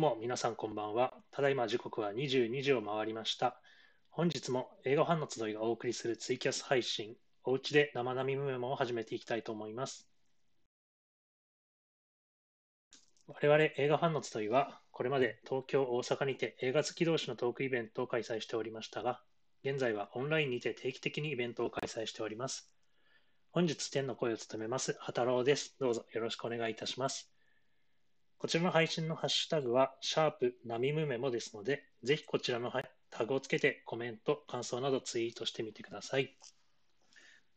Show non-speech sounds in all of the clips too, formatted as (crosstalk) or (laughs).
も皆さんこんばんは。ただいま時刻は22時を回りました。本日も映画ファンの集いがお送りするツイキャス配信、おうちで生並みメモを始めていきたいと思います。我々映画ファンの集いは、これまで東京、大阪にて映画好き同士のトークイベントを開催しておりましたが、現在はオンラインにて定期的にイベントを開催しております。本日天の声を務めます、畑郎です。どうぞよろしくお願いいたします。こちらの配信のハッシュタグは、シャープナミムメモですので、ぜひこちらのタグをつけてコメント、感想などツイートしてみてください。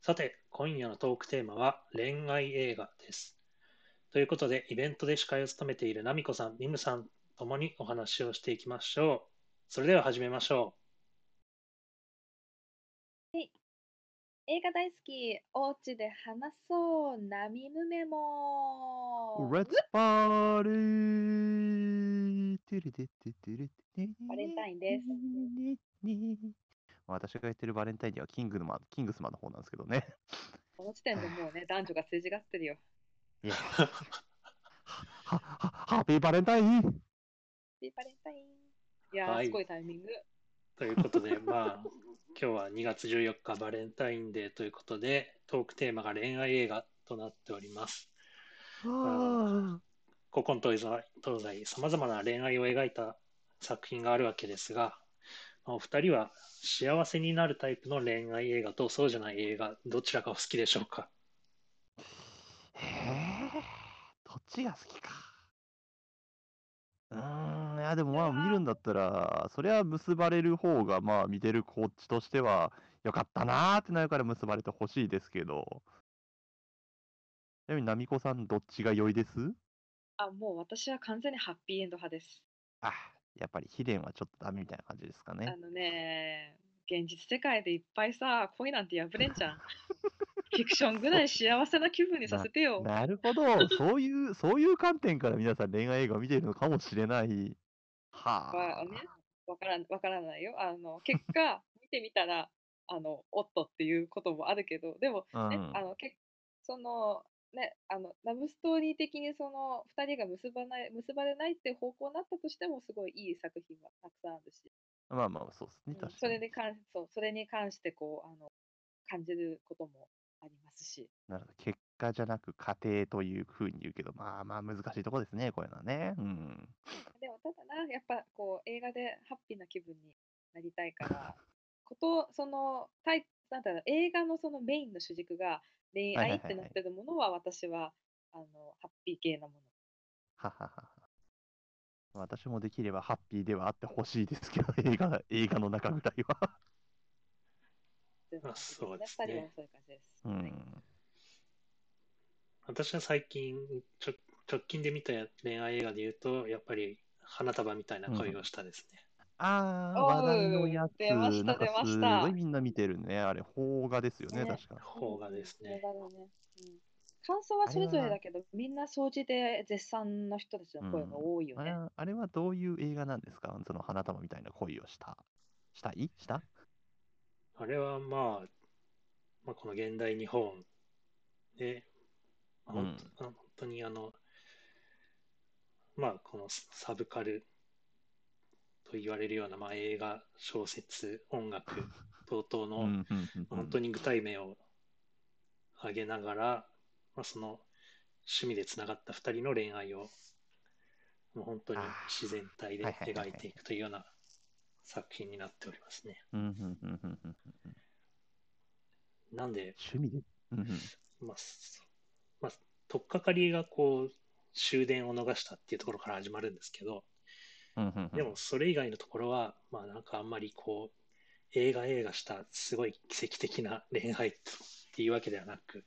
さて、今夜のトークテーマは恋愛映画です。ということで、イベントで司会を務めているナミコさん、ミムさんともにお話をしていきましょう。それでは始めましょう映画大好き、おうちで話そう、ナミムメモ。Let's party! テレテテテレテバレンタインです。私が言ってるバレンタインにはキングのマキングスマンの方なんですけどね。この時点でもうね、男女がすれ違ってるよ。いやははハッピーバレンタインハッピーバレンタイン。いやー、はいすごいタイミング。う。ということで、(laughs) まあ、今日は2月14日バレンタインデーということで、トークテーマが恋愛映画となっております。あ古今東西、東西さまざまな恋愛を描いた作品があるわけですが、まあお二人は幸せになるタイプの恋愛映画とそうじゃない映画、どちらがお好きでしょうか？ーへえ、どっちが好きか。うーん、いやでもまあ見るんだったら、そりゃ結ばれる方がまあ見てるこっちとしてはよかったなーってなるから結ばれてほしいですけど。ちなみに、ナミコさん、どっちが良いです？あ、もう私は完全にハッピーエンド派です。あ、やっぱり秘伝はちょっとダメみたいな感じですかねあ。のね、現実世界でいっぱいさ、恋なんて破れんじゃん。(laughs) フィクションぐらい幸せな気分にさせてよ。なるほど、そういう、そういう観点から皆さん恋愛映画を見ているのかもしれない。はね、わからんわからないよ。あの結果、(laughs) 見てみたら、あのおっとっていうこともあるけど、でも、ねうんあのけそのね、あのラブストーリー的にその2人が結ばない結ばれないって方向になったとしても、すごいいい作品はたくさんあるし、まあまあ、そうですね、うん。それに関そうそれに関してこうあの感じることもありますし、なるほど。結果じゃなく過程というふうに言うけど、まあまあ難しいとこですね、こういうのはね。うん。でもただな、やっぱこう映画でハッピーな気分になりたいから、(laughs) ことそのタイなんだろう映画のそのメインの主軸が恋愛ってなってるものは私はあのハッピー系なもの。はははは。私もできればハッピーではあってほしいですけど、(laughs) 映画、映画の中ぐらいは。そうです二ね人はそういう感じです。うはいん。私は最近ちょ、直近で見た恋愛映画で言うと、やっぱり花束みたいな恋をしたですね。ああ、おう話題のやつ、出ましたなんか出ますしたごいみんな見てるね。あれ、邦画ですよね、ね確か。邦画ですねうん邦画だねうん感想はそれぞれだけど、みんな総じて絶賛の人たちの声が多いよね。あれはあれはどういう映画なんですか？その花束みたいな恋をした。したい？した？あれはまあ、まあ、この現代日本で、まあうん。本当にあの、まあ、このサブカルと言われるような、まあ、映画、小説、音楽等々の、本当に具体名を挙げながら、まあ、その趣味でつながった2人の恋愛をもう本当に自然体で描いていくというような作品になっておりますね。なんで、趣味で？まあ、そまあ、取っかかりがこう終電を逃したっていうところから始まるんですけど、うんうんうんでもそれ以外のところは、まあなんかあんまりこう、映画映画したすごい奇跡的な恋愛っていうわけではなく、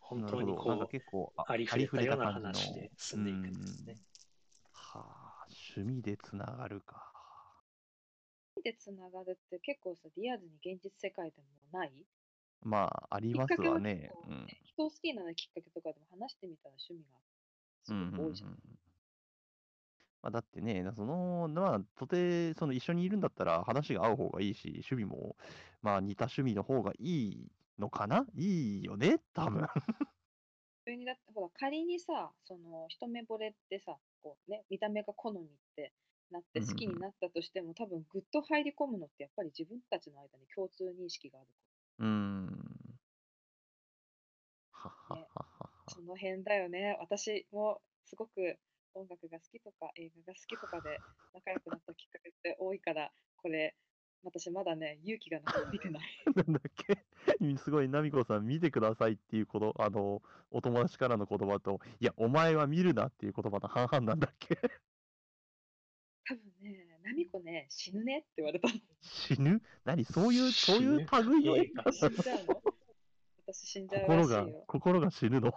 本当にこう、結構あありふれたような話で進んでいくんですね。はあ、趣味でつながるか。でつながるって結構さ、リアルに現実世界でもないまあ、ありますわね人を好きになるきっかけとかでも話してみたら趣味がすうんうんうんごく多いじゃん。まあ、だってね、その、まあ、とて、その一緒にいるんだったら話が合う方がいいし、趣味も、まあ似た趣味の方がいいのかな？いいよね多分。(laughs) 普通にだって、ほら、仮にさ、その、一目惚れってさ、こうね、見た目が好みってなって好きになったとしても、多分ぐっと入り込むのってやっぱり自分たちの間に共通認識がある。うーん。はっはっねはっはっは。その辺だよね。私もすごく音楽が好きとか映画が好きとかで仲良くなったきっかけって多いから、これ、私まだね、勇気がなくて見てない。(laughs) なんだっけ？すごい、ナミコさん、見てくださいっていうこと、あの、お友達からの言葉と、いや、お前は見るなっていう言葉の半々なんだっけ？(laughs) 多分ね、ナミコね、死ぬね？って言われたの。死ぬ？何？そういう、そういう類の？映画死んじゃうの？私死んじゃうら心がしいよ、。心が死ぬの？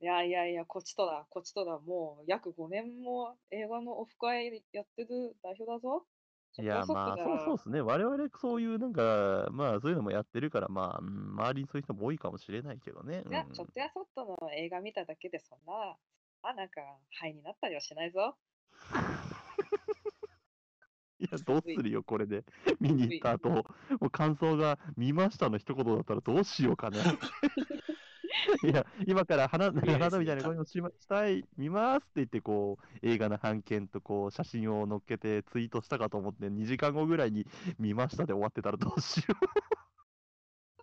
いやいやいや、こっちとだ、こっちとだ、もう約5年も映画のオフ会やってる代表だぞ。そいや、まあ、かそうそうですね。我々、そういう、なんか、まあ、そういうのもやってるから、まあ、うん周りにそういう人も多いかもしれないけどね。いやう、んちょっとやそっとの映画見ただけでそんな、あ、なんか、肺になったりはしないぞ。(laughs) いや、どうするよ、これで。(laughs) 見に行った後、もう感想が、見ましたの一言だったらどうしようかね。(laughs) いや、今から花、花みたいな声をしましたい、見ますって言って、こう、映画の版権と、こう、写真を載っけてツイートしたかと思って、2時間後ぐらいに見ましたで終わってたらどうしよちょっ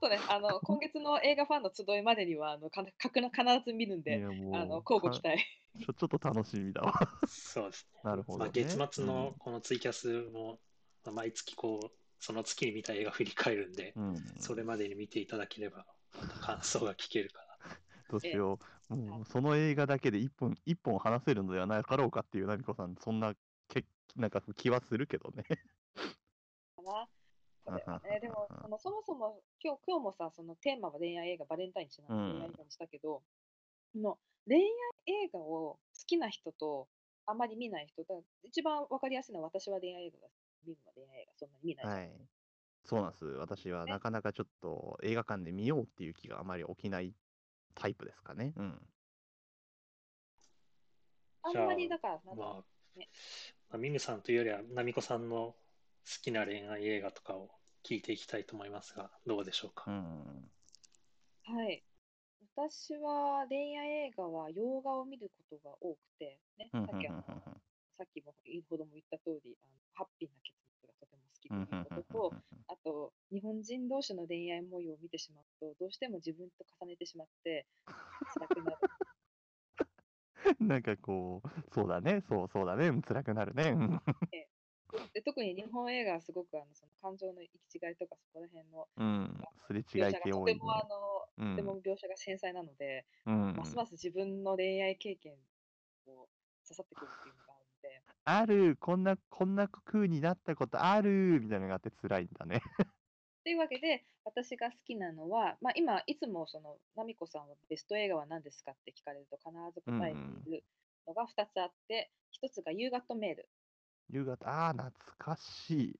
とね、あの、(laughs) 今月の映画ファンの集いまでには、あの、かか必ず見るんう。いで、あの、交互期か待。ちょちょっと楽しみだわ。そうですね。なるほど、まあ、ね。月末のうんこのツイキャスも、まあ毎月こう、その月に見た映画振り返るんで、うん、それまでに見ていただければ、また感想が聞けるか (laughs) どうしよう。もう、その映画だけで一本、一本話せるのではなかろうかっていう、なみこさん、そんな、けなんか気はするけどね。かな。これはうんね、でも、そのそもそも、今日、今日もさ、そのテーマは恋愛映画、バレンタインにちなんで恋愛映画にしたけど、その恋愛映画を好きな人と、あまり見ない人、だから一番わかりやすいのは、私は恋愛映画が見るのは恋愛映画、そんなに見ない。はい。そうなんです。私はねなかなかちょっと映画館で見ようっていう気があまり起きないタイプですかね。うん。あんまりだから、なな。んだろまあうね、まあ、ミムさんというよりは、ナミコさんの好きな恋愛映画とかを聞いていきたいと思いますが、どうでしょうか？うん。はい。私は恋愛映画は洋画を見ることが多くて、ね、うんさっきあのうんうんうんさっきも言うほども言った通り、あのハッピーな結末がとても好きとうんいうことと、あと、日本人同士の恋愛模様を見てしまうと、どうしても自分と重ねてしまって、辛くなる。(laughs) なんかこう、そうだね、そうそうだね、うん辛くなるね。うんで特に日本映画はすごくあのその感情の行き違いとか、そこら辺のうん、すれ違い系多いね。がとても、あのうん。とても描写が繊細なので、うん。ますます自分の恋愛経験を刺さってくるっていうのがあるので、ある、こんな、こんな空になったことあるみたいなのがあって辛いんだね。(laughs) というわけで、私が好きなのは、まあ、今、いつもその、ナミコさんはベスト映画は何ですかって聞かれると必ず答えているのが2つあって、1つが夕方メール、夕方、ああ、懐かしい。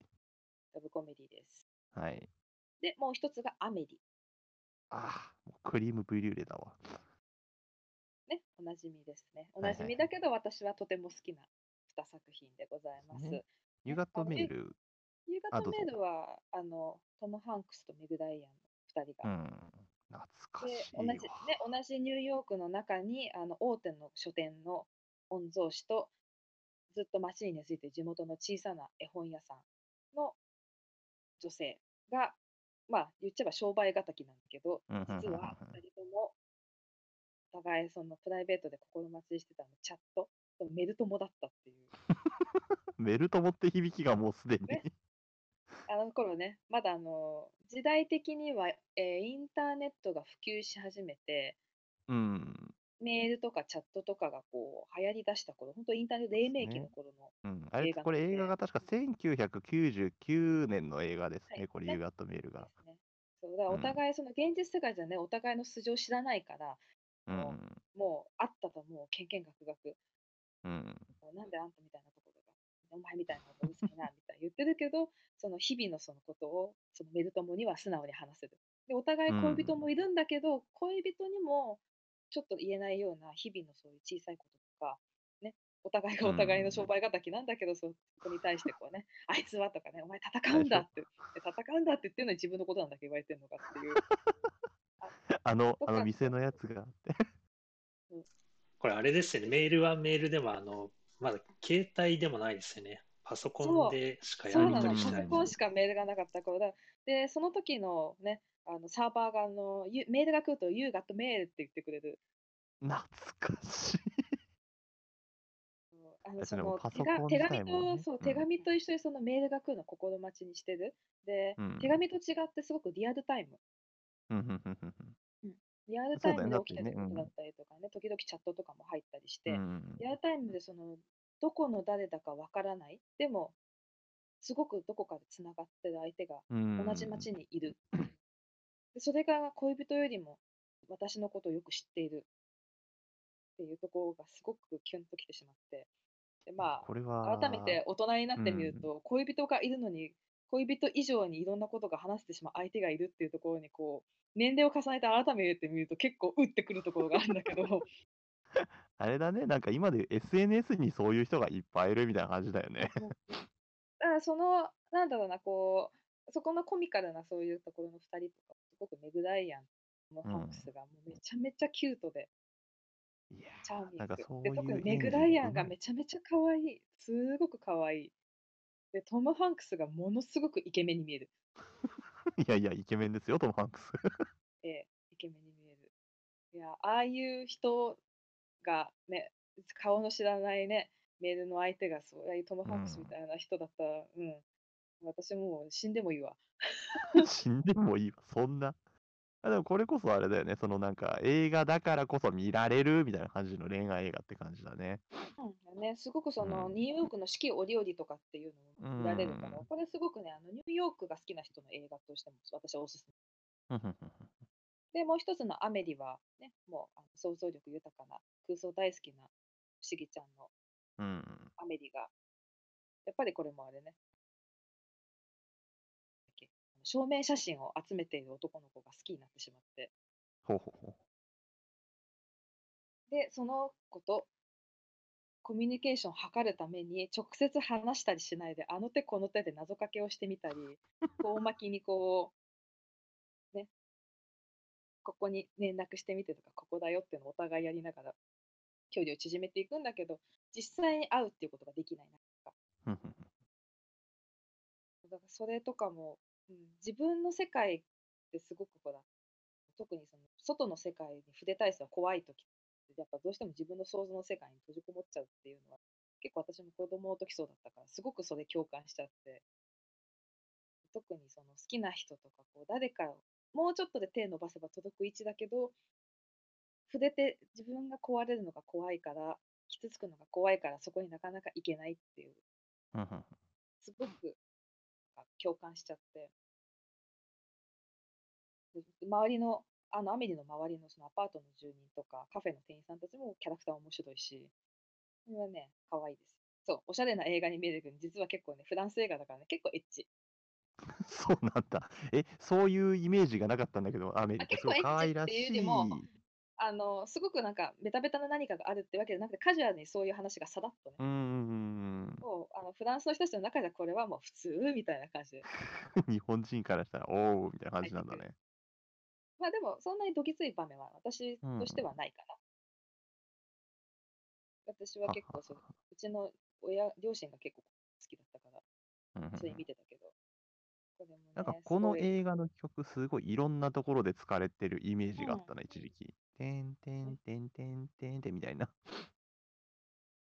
ラブコメディです。はい。で、もう1つがアメリ、ああ、もうクリームブリュレだわ。ね、おなじみですね。おなじみだけど、私はとても好きな2作品でございます。ね夕方メール、夕方メールは、あの、トム・ハンクスとメグ・ダイアンの2人が、うん、懐かでしいわ。同じね、同じニューヨークの中にあの大手の書店の御曹司とずっと街に根付いて地元の小さな絵本屋さんの女性が、まあ言っちゃえば商売敵なんだけど、実は2人ともお互いそのプライベートで心待ちしてたのチャットとメル友だったっていう。(laughs) メルトモって響きがもうすでに。ねあの頃ね、まだあの時代的には、えーインターネットが普及し始めて、うん。メールとかチャットとかがこう流行り出した頃、本当インターネット黎明期の頃の、うん、あれこれ映画が確か1999年の映画ですね、はいこれ、ねユーガットメールが。ね。そうだおうん互いその現実世界じゃね、お互いの素性を知らないから、うん。もう会ったともうけんけんがくがく、うん。もうなんであんたみたいなところが、お前みたいなのがうるさいなみたいな言ってるけど、その日々のそのことをそのメル友には素直に話せる。で、お互い恋人もいるんだけど、恋人にもちょっと言えないような日々のそういう小さいこととか、ね、お互いがお互いの商売敵なんだけど、そこに対してこうね、(laughs) あいつはとかね、お前戦うんだって、で (laughs) 戦うんだって言ってるのに自分のことなんだけ言われてるのかっていう。(laughs) あの、あの店のやつがあって。これあれですよね。メールはメールでも、あの、まだ携帯でもないですよね。パソコンでしかやりそうなの、パ取りしない。ソコンしかメールがなかった頃だ。で、その時のね、あのサーバーがあの、ゆメールが来ると、You got mail って言ってくれる。懐かしい。あのあその手紙と、そう、うん手紙と一緒にそのメールが来るの心待ちにしてる。で、うん手紙と違ってすごくリアルタイム。うんうんうんうんリアルタイムで起きてることだったりとかね、時々チャットとかも入ったりして、うんリアルタイムでその、どこの誰だかわからない。でも、すごくどこかでつながってる相手がうん同じ町にいる。でそれが恋人よりも私のことをよく知っているっていうところがすごくキュンときてしまって。でまこれあ、は、改めて大人になってみるうんと、恋人がいるのに、恋人以上にいろんなことが話してしまう相手がいるっていうところにこう、年齢を重ねて改めてみると結構うってくるところがあるんだけど、(laughs) あれだね、なんか今で SNS にそういう人がいっぱいいるみたいな感じだよね。だからその、なんだろうな、こう、そこのコミカルなそういうところの2人とか、すごくメグダイアンのハンクスがもうめちゃめちゃキュートで、いやチャーミング。で、特にメグダイアンがめちゃめちゃ可愛い。すごく可愛い。で、トム・ハンクスがものすごくイケメンに見える。(laughs) いやいや、イケメンですよ、トム・ハンクス。(laughs) ええ、イケメンに見える。いや、ああいう人がね、顔の知らないね、メールの相手がそういうトム・ハンクスみたいな人だったら、うん、私もう死んでもいいわ。(laughs) 死んでもいいわ、そんな。あでもこれこそあれだよね、そのなんか映画だからこそ見られるみたいな感じの恋愛映画って感じだね。うんね、すごくその、うん。ニューヨークの四季折々とかっていうのも見られるから、うん。これすごくね、あのニューヨークが好きな人の映画としても私はおすすめ。で、もう一つのアメリは、ね、もうあの想像力豊かな、空想大好きな不思議ちゃん。のうん。アメリが、やっぱりこれもあれね、証明写真を集めている男の子が好きになってしまって、ほうほうほで、その子とコミュニケーションを図るために、直接話したりしないで、あの手この手で謎かけをしてみたり、(laughs) 遠巻きにこう、ね、ここに連絡してみてとか、ここだよっていうのをお互いやりながら、距離を縮めていくんだけど、実際に会うっていうことができないなとか。だからそれとかも、うん、自分の世界ってすごくほら、特にその外の世界に触れたりする怖い時って、やっぱどうしても自分の想像の世界に閉じこもっちゃうっていうのは、結構私も子供の時そうだったから、すごくそれ共感しちゃって、特にその好きな人とか、こう誰かをもうちょっとで手伸ばせば届く位置だけど、触れて自分が壊れるのが怖いから、傷つくのが怖いから、そこになかなか行けないっていう、すごく共感しちゃって、で周りの、あのアメリの周りのそのアパートの住人とか、カフェの店員さんたちもキャラクター面白いし、これはね、可愛いです。そう、おしゃれな映画に見えるけど、実は結構ね、フランス映画だからね、結構エッチ。そうなんだ。え、そういうイメージがなかったんだけど、アメリカすごい可愛らしっていうよりい。もあの、すごくなんか、ベタベタな何かがあるってわけじゃなくて、カジュアルにそういう話がさらっとね、うんうあのフランスの人たちの中ではこれはもう普通みたいな感じで。うん。日本人からしたら、おーみたいな感じなんだね。まあでも、そんなにどぎつい場面は私としてはないから。私は結構そう、うちの親、両親が結構好きだったから、それ見てたけど。これもね、なんかこの映画の曲、すごいいろんなところで使われてるイメージがあったな、一時期。てんてんてんてんてんてんみたいな。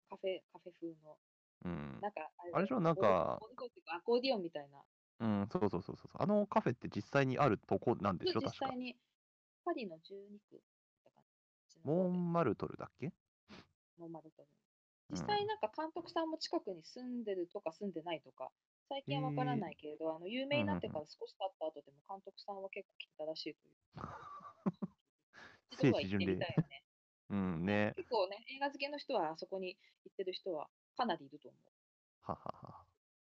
カフェ、カフェ風の、うん。なんかあれでしょなんかアコーディオンみたいな。うん、そうそうそうそう。あのカフェって実際にあるとこなんでしょ実確か際。に、パリの12区。モンマルトルだっけ？モンマルトルうん実際なんか監督さんも近くに住んでるとか住んでないとか、最近はわからないけれど、あの有名になってから少し経った後でも監督さんは結構来てたらしいという。(laughs) 一度は行ってみたいよね。(laughs) うんね。結構ね、映画好きの人はあそこに行ってる人はかなりいると思う。ははは。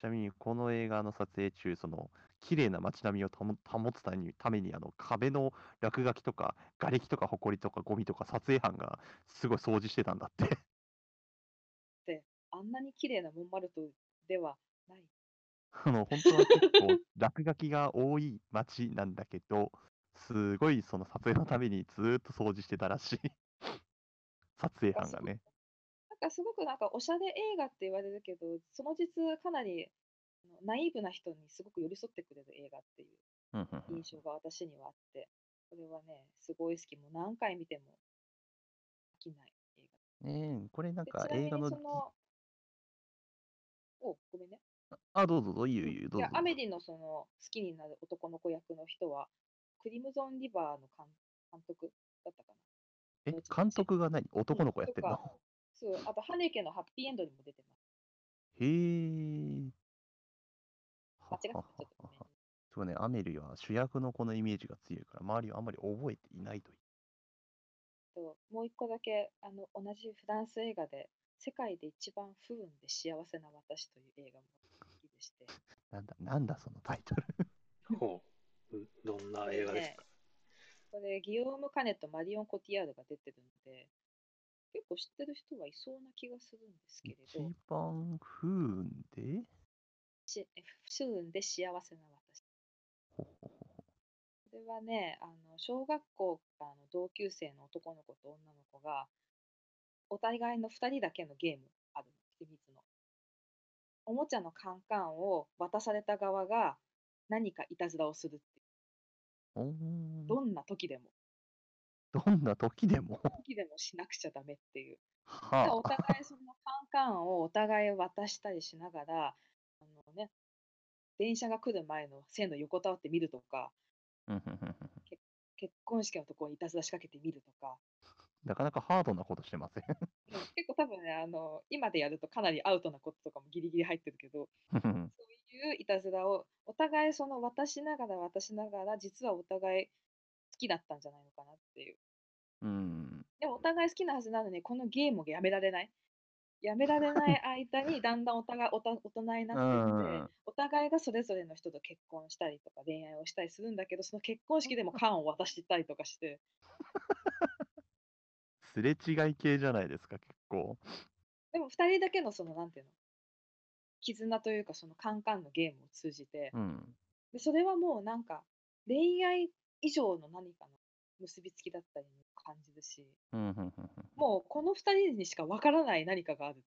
ちなみにこの映画の撮影中、その綺麗な街並みを保保つためにためにあの壁の落書きとか、瓦礫とか埃とかゴミとか撮影班がすごい掃除してたんだって。あんなに綺麗なモンマルトルではない。(laughs) あの本当は結構落書きが多い街なんだけど、すごいその撮影のためにずーっと掃除してたらしい。(laughs) 撮影班がね。すごくなんかおしゃれ映画って言われるけど、その実かなりナイーブな人にすごく寄り添ってくれる映画っていう印象が私にはあって、これはね、すごい好き。もう何回見ても飽きない映ねえ、これなんか映画のお、ごめんね。あ、どうぞどうぞ、いいようんいいよ、どいうや、ぞ。アメリのその好きになる男の子役の人は、クリムゾン・リバーの監監督だったかな。え、監督が何？男の子やってんの？あと、ハネケのハッピーエンドにも出てます。へえ。間違っちょっとそうね、アメリは主役の子のイメージが強いから、周りはあんまり覚えていないという。ともう一個だけあの同じフランス映画で「世界で一番不運で幸せな私」という映画も好きでして (laughs) なんだ、なんだそのタイトル。(laughs) ほう。うどんな映画ですか？これギヨーム・カネとマリオン・コティアールが出てるので結構知ってる人はいそうな気がするんですけれ一ど番不運で？し不運で幸せな私。ほほほほ。これはねあの小学校からの同級生の男の子と女の子がお互いの2人だけのゲームあるの秘密の。おもちゃのカンカンを渡された側が何かいたずらをするっていう。どんな時でもどんな時でも。時でもしなくちゃダメっていう。ではお互いそのカンカンをお互い渡したりしながらあのね電車が来る前の線路横たわって見るとか結婚式のところにいたずら仕掛けてみるとか。なかなかハードなことしてません？うん結構多分ねあの今でやるとかなりアウトなこととかもギリギリ入ってるけどそういういたずらをお互いその渡しながら渡しながら実はお互い好きだったんじゃないのかなっていううん。でもお互い好きなはずなのにこのゲームがやめられないやめられない (laughs) 間にだんだんお互いおた大人になっていってお互いがそれぞれの人と結婚したりとか恋愛をしたりするんだけどその結婚式でも缶を渡してたりとかしてすれ違い系じゃないですか、結構。でも2人だけのそのなんていうの絆というかそのカンカンのゲームを通じてうん。でそれはもうなんか恋愛以上の何かの結びつきだったりも感じるしうんうんうんうんもうこの2人にしかわからない何かがある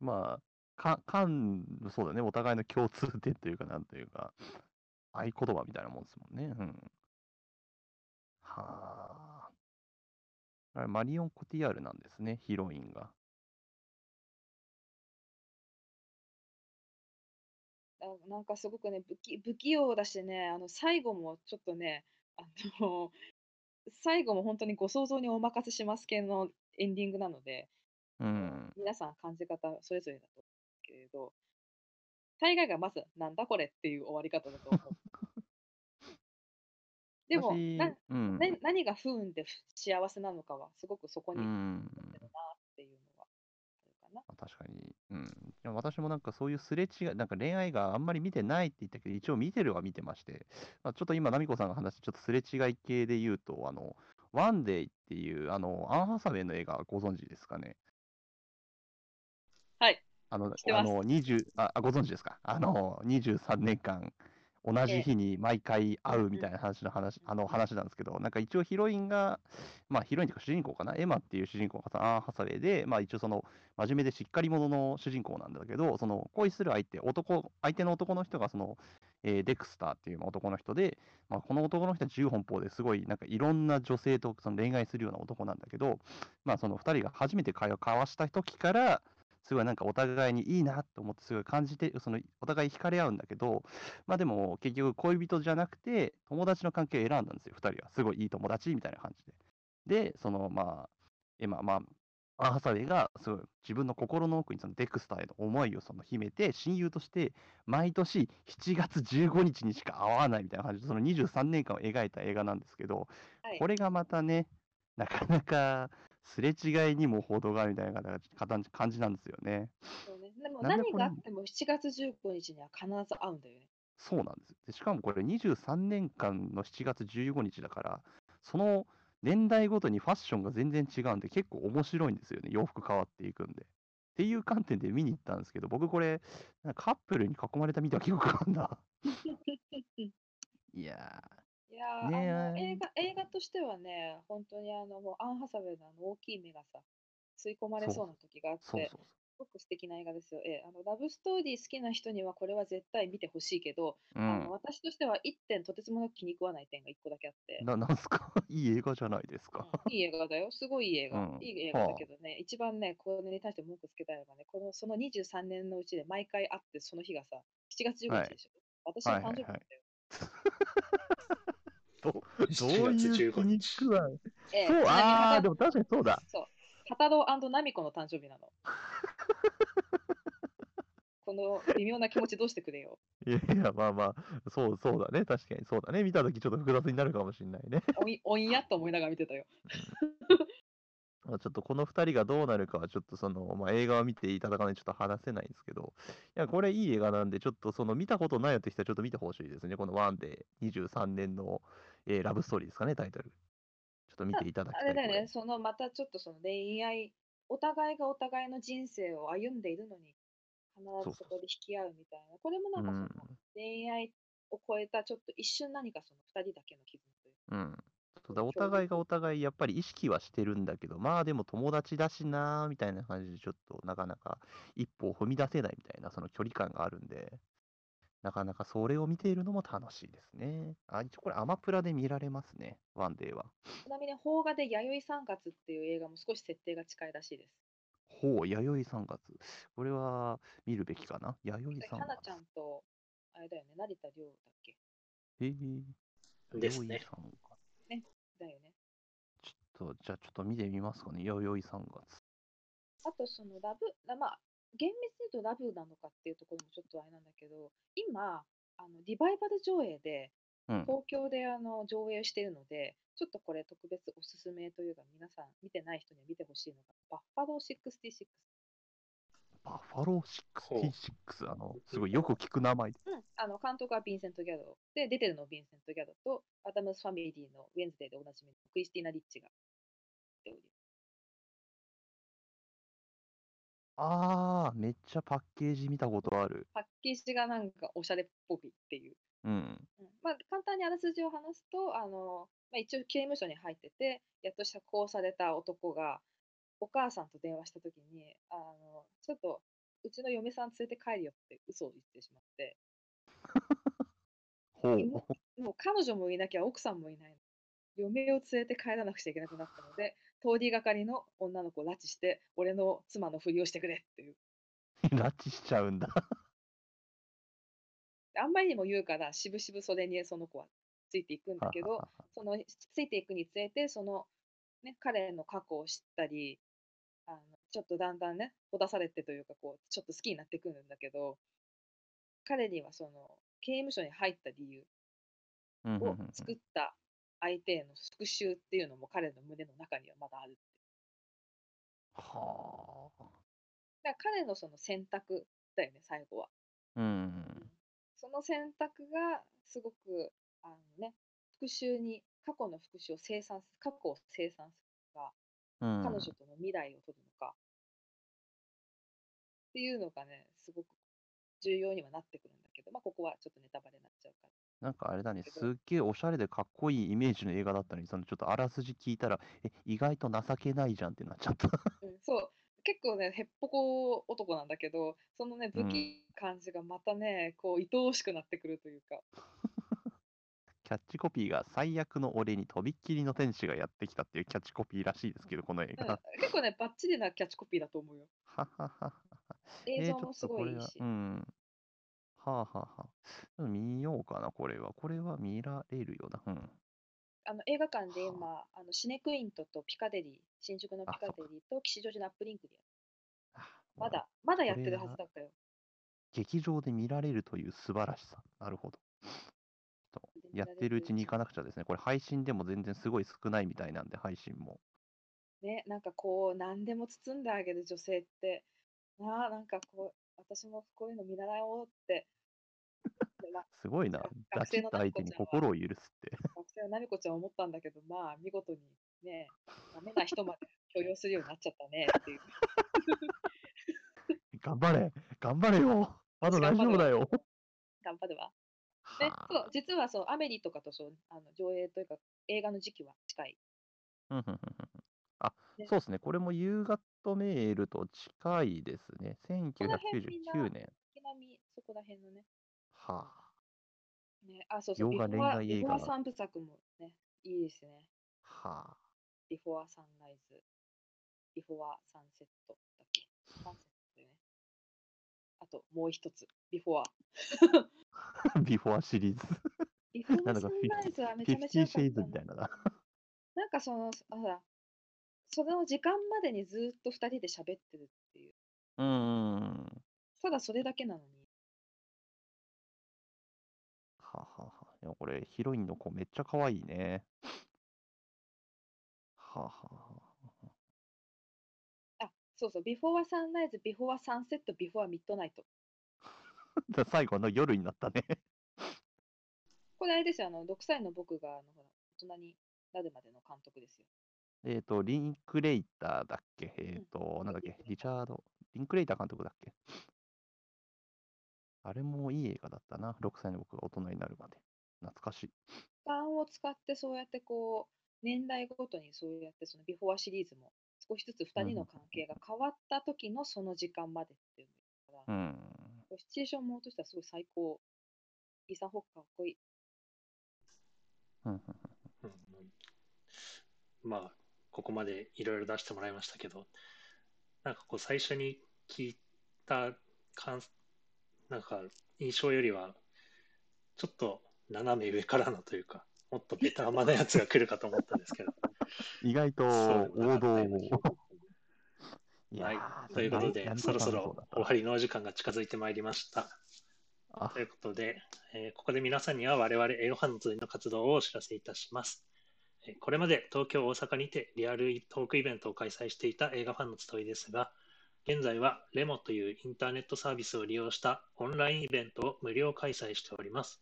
まあ、か、かん、そうだね、お互いの共通点というか、なんというか、合言葉みたいなもんですもんね。うん。はあ。あれ、マリオン・コティアールなんですね、ヒロインが。あなんかすごくね不器不器用だしねあの最後もちょっとねあの (laughs) 最後も本当にご想像にお任せします系のエンディングなので、うん。皆さん感じ方それぞれだと思うけれど大概がまずなんだこれっていう終わり方だと思う。(laughs) でも私なうん。な何が不運で不幸せなのかはすごくそこうにん。出るなっていうのはあるかな。まあ確かに。うん。私もなんかそういうすれ違い、なんか恋愛があんまり見てないって言ったけど、一応見てるは見てまして、まあ、ちょっと今、ナミコさんが話ちょっとすれ違い系で言うと、あの、ワンデイっていう、あの、アン・ハサウェイの映画ご存知ですかね？はい。あの、あの20あ、あご存知ですか？あの、23年間、同じ日に毎回会うみたいな話の話、あの話なんですけど、なんか一応ヒロインが、まあヒロインというか主人公かな、エマっていう主人公がアン・ハサウェイで、まあ一応その、真面目でしっかり者の主人公なんだけど、その恋する相手、男、相手の男の人がその、えーデクスターっていうまあ男の人で、まあ、この男の人は自由奔放ですごい、なんかいろんな女性とその恋愛するような男なんだけど、まあその2人が初めて会話を交わした時から、すごいなんかお互いにいいなと思ってすごい感じて、そのお互い惹かれ合うんだけど、まあでも結局恋人じゃなくて友達の関係を選んだんですよ、2人は。すごいいい友達みたいな感じで。で、そのまあ、えまあまあ、アン・ハサウェイがすごい自分の心の奥にそのデクスターへの思いをその秘めて、親友として毎年7月15日にしか会わないみたいな感じで、その23年間を描いた映画なんですけど、はいこれがまたね、なかなかすれ違いにも程があるみたいな形感じなんですよね。そうね、でも何があっても7月15日には必ず会うんだよね。そうなんです。でしかもこれ23年間の7月15日だから、その年代ごとにファッションが全然違うんで、結構面白いんですよね。洋服変わっていくんで。っていう観点で見に行ったんですけど、僕これ、カップルに囲まれた見た記憶があるんだ。(laughs) いやいいやー、ねあの、映え。画、映画としてはね、本当にあの、もうアン・ハサウェイのあの大きい目がさ、吸い込まれそうそうな時があって、そうそうすごく素敵な映画ですよ。ええ、あの、ラブストーリー好きな人にはこれは絶対見てほしいけど、そう。うあの、ん。私としては一点とてつもなく気に食わない点が一個だけあって、な、なんすか？(laughs) いい映画じゃないですか。うん、いい映画だよ。すごいいい映画。うん。いい映画だはけどね、一番ね、これに対して文句つけたいのがね、この、その23年のうちで毎回会って、その日がさ、7月15はい。日でしょ。私のはい。誕生日なんだよ。(laughs) ど、どう7月15いう気に日。食わん。ええ、そう、あー、たでも確かにそうだ。そう、タタロナミコの誕生日なの。(laughs) この微妙な気持ちどうしてくれよ。いやいや、まあまあ、そう、そうだね。確かにそうだね。見たときちょっと複雑になるかもしれないね。おん、おんやと思いながら見てたよ。(laughs) まあちょっとこの2人がどうなるかは、ちょっとその、まあ、映画を見ていただかないとちょっと話せないんですけど、いや、これいい映画なんで、ちょっとその見たことないよって人はちょっと見てほしいですね。このワンで23年の、えーラブストーリーですかね、タイトル。ちょっと見あ、ていただきたい。あれだよね、そのまたちょっとその恋愛、お互いがお互いの人生を歩んでいるのに、必ずそうこで引き合うみたいな。これもな。んかその恋愛を超えたちょっと一瞬何かその二人だけの絆といううん。うん。そうだ、お互いが有お互いやっぱり意識はしてるんだけど、まあでも友達だしなーみたいな感じで、ちょっとなかなか一歩を踏み出せないみたいな、その距離感があるんで、なかなかそれを見ているのも楽しいですね。あ、一応これアマプラで見られますね、ワンデーは。ちなみに邦画で弥生3月っていう映画も少し設定が近いらしいです。ほう、弥生3月。これは見るべきかな？弥生3月花ちゃ。んと、あれだよね、成田凌だっけ？えー、ですね。弥生3月。ね、だよね。ちょっと、じゃあちょっと見てみますかね、弥生3月。あとそのラブ、なまあ、厳密に言うとラブなのかっていうところもちょっとあれなんだけど、今、あのリバイバル上映で、うん。東京であの上映しているので、ちょっとこれ特別おすすめというか、皆さん見てない人には見てほしいのが、バッファロー66。バッファローほう。66、あの、すごいよく聞く名前。うん、あの監督はヴィンセント・ギャドで、出てるのはヴィンセント・ギャドと、アダムス・ファミリーのウェンズデーでおなじみのクリスティーナ・リッチが出ておりあー、めっちゃパッケージ見たことある。パッケージがなんかおしゃれっぽいっていう。うん。うんまあ、簡単にあらすじを話すと、あのまあ、一応刑務所に入ってて、やっと釈放された男が、お母さんと電話したときにあの、ちょっとうちの嫁さん連れて帰るよって嘘を言ってしまって、(laughs) ほう。ももう彼女もいなきゃ奥さんもいないの。嫁を連れて帰らなくちゃいけなくなったので、通りがかりの女の子を拉致して、俺の妻のふりをしてくれっていう。(laughs) 拉致しちゃうんだ。あんまりにも言うから、しぶしぶそれにその子はついていくんだけど、そのついていくにつれて、その、ね、彼の過去を知ったり、あのちょっとだんだんね、ほだされてというかこう、ちょっと好きになってくるんだけど、彼にはその刑務所に入った理由を作った相手への復讐っていうのも彼の胸の中にはまだある。はあ。だから彼のその選択だよね、最後は。うん。その選択がすごく、あのね、復讐に、過去の復讐を生産す過去を生産するのか、うん。彼女との未来を取るのか、っていうのがね、すごく重要にはなってくるんだけど、まあ、ここはちょっとネタバレになっちゃうから。なんかあれだね、すっげえおしゃれでかっこいいイメージの映画だったのに、そのちょっとあらすじ聞いたら、え、意外と情けないじゃんってなっちゃった。(laughs) うん、そう、結構ね、へっぽこ男なんだけど、そのね、不気な感じがまたね、こう、愛おしくなってくるというか、(laughs) キャッチコピーが最悪の俺にとびっきりの天使がやってきたっていうキャッチコピーらしいですけど、この映うん画。(laughs) 結構ね、バッチリなキャッチコピーだと思うよ。はははは。映像もすごいいいし。うん。はあはあはあ。ちょっと見ようかな、これは。これは見られるよな。うん。あの映画館では今、あのシネクイントとピカデリー、新宿のあピカデリーと吉祥寺のアップリンクでやる。あまだ、まだやってるははずだったよ。劇場で見られるという素晴らしさ。なるほど。ちょっとやってるうちに行かなくちゃですね。これ配信でも全然すごい少ないみたいなんで、配信も。ね、なんかこう、何でも包んであげる女性って、なあ、なんかこう、私もこういうの見習おうって、(laughs) すごいな学。拉致学生のった相手に心を許すって。(laughs) 学生のなみこちゃんは思ったんだけど、まあ、見事にね、ダメな人まで許容するようになっちゃったねっていう。(laughs) 頑張れ頑張れよまだ大丈夫だよ頑張るわ。ね、はそう、実はそう、アメリとかとそう、あの上映というか、映画の時期は近い。あ、ねそうですね。これも夕方メールと近いですね。こら辺みんな1999年。ちなみにそこら辺のね。はねあ、そうそう、洋画ビフォア、恋愛映画ビフォア三部作もね、いいですね。あ、はあ。ビフォアサンライズ、ビフォアサンセットだっけ？サンセットよね。あと、もう一つ、ビフォア。(laughs) ビフォアシリーズ。ビフォなんだかアサンライズはめちゃめちゃ良かシェイズみったいなな。なんかその、あほら、その時間までにずっと二人で喋ってるっていう。うーん。ただそれだけなのに。はあはあはあ。でもこれ、ヒロインの子めっちゃ可愛いね。はあはあはあ。あ、そうそう、ビフォアサンライズ、ビフォアサンセット、ビフォアミッドナイト。じゃあ最後の夜になったね。これあれですよ、あの、6歳の僕が、あの、ほら、大人になるまでの監督ですよ。えっと、リンクレイターだっけ？えっ、うんと、なんだっけ？リチャード、リンクレイター監督だっけ？あれもいい映画だったな。6歳の僕が大人になるまで。懐かしい。時間を使ってそうやってこう、年代ごとにそうやってそのビフォアシリーズも少しずつ2人の関係が変わった時のその時間までっていうのが、うん。シチュエーションもとしてはすごい最高。イーサン・ホックかっこいい。うんうんうんうんまあ、ここまでいろいろ出してもらいましたけど、なんかこう最初に聞いた感なんか印象よりは、ちょっと斜め上からのというか、もっとベターマなやつが来るかと思ったんですけど。(laughs) 意外と王道を。い (laughs) はい。ということで、何そろそろ終わりのお時間が近づいてまいりました。あということで、えーここで皆さんには我々映画ファンの集いの活動をお知らせいたします。これまで東京、大阪にてリアルトークイベントを開催していた映画ファンの集いですが、現在はレモというインターネットサービスを利用したオンラインイベントを無料開催しております。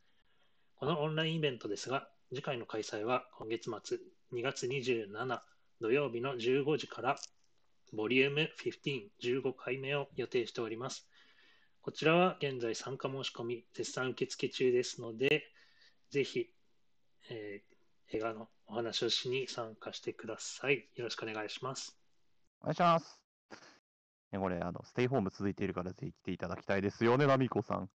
このオンラインイベントですが、次回の開催は今月末2月27土曜日の15時からボリューム15、15回目を予定しております。こちらは現在参加申し込み絶賛受付中ですので、ぜひ、えー映画のお話をしに参加してください。よろしくお願いします。お願いします。ね、これ、あの、ステイホーム続いているからぜひ来ていただきたいですよね、ナミコさん。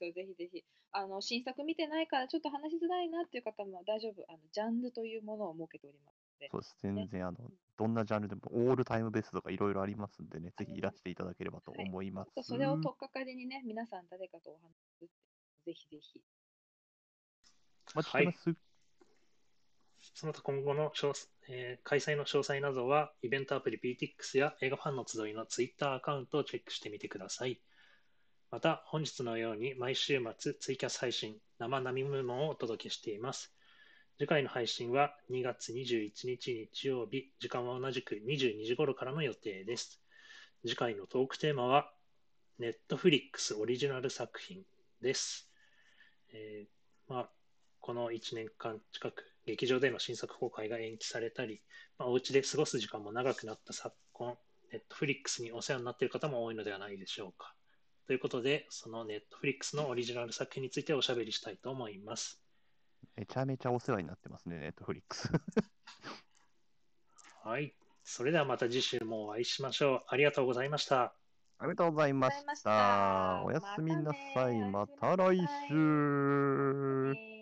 そうぜひぜひ。あの、新作見てないからちょっと話しづらいなっていう方も大丈夫。あの、ジャンルというものを設けておりますので。そうです。全然、あの、どんなジャンルでも、オールタイムベストとかいろいろありますんでね、ぜひいらしていただければと思います。ちょっとそれを取っかかりにね、皆さん誰かとお話しぜひぜひ。ちしてます。その他今後のえー開催の詳細などは、イベントアプリ PTX や映画ファンの集いの Twitter アカウントをチェックしてみてください。また、本日のように毎週末ツイキャス配信、生並みムをお届けしています。次回の配信は2月21日日曜日、時間は同じく22時頃からの予定です。次回のトークテーマは、Netflix オリジナル作品です。えーまあ、この1年間近く、劇場での新作公開が延期されたり、まあ、お家で過ごす時間も長くなった昨今、Netflix にお世話になっている方も多いのではないでしょうか。ということで、その Netflix のオリジナル作品についておしゃべりしたいと思います。めちゃめちゃお世話になってますね、ネットフリックス。(laughs) はい。それではまた次週もお会いしましょう。ありがとうございました。ありがとうございましたた。おやすみなさい。ままた来週。ね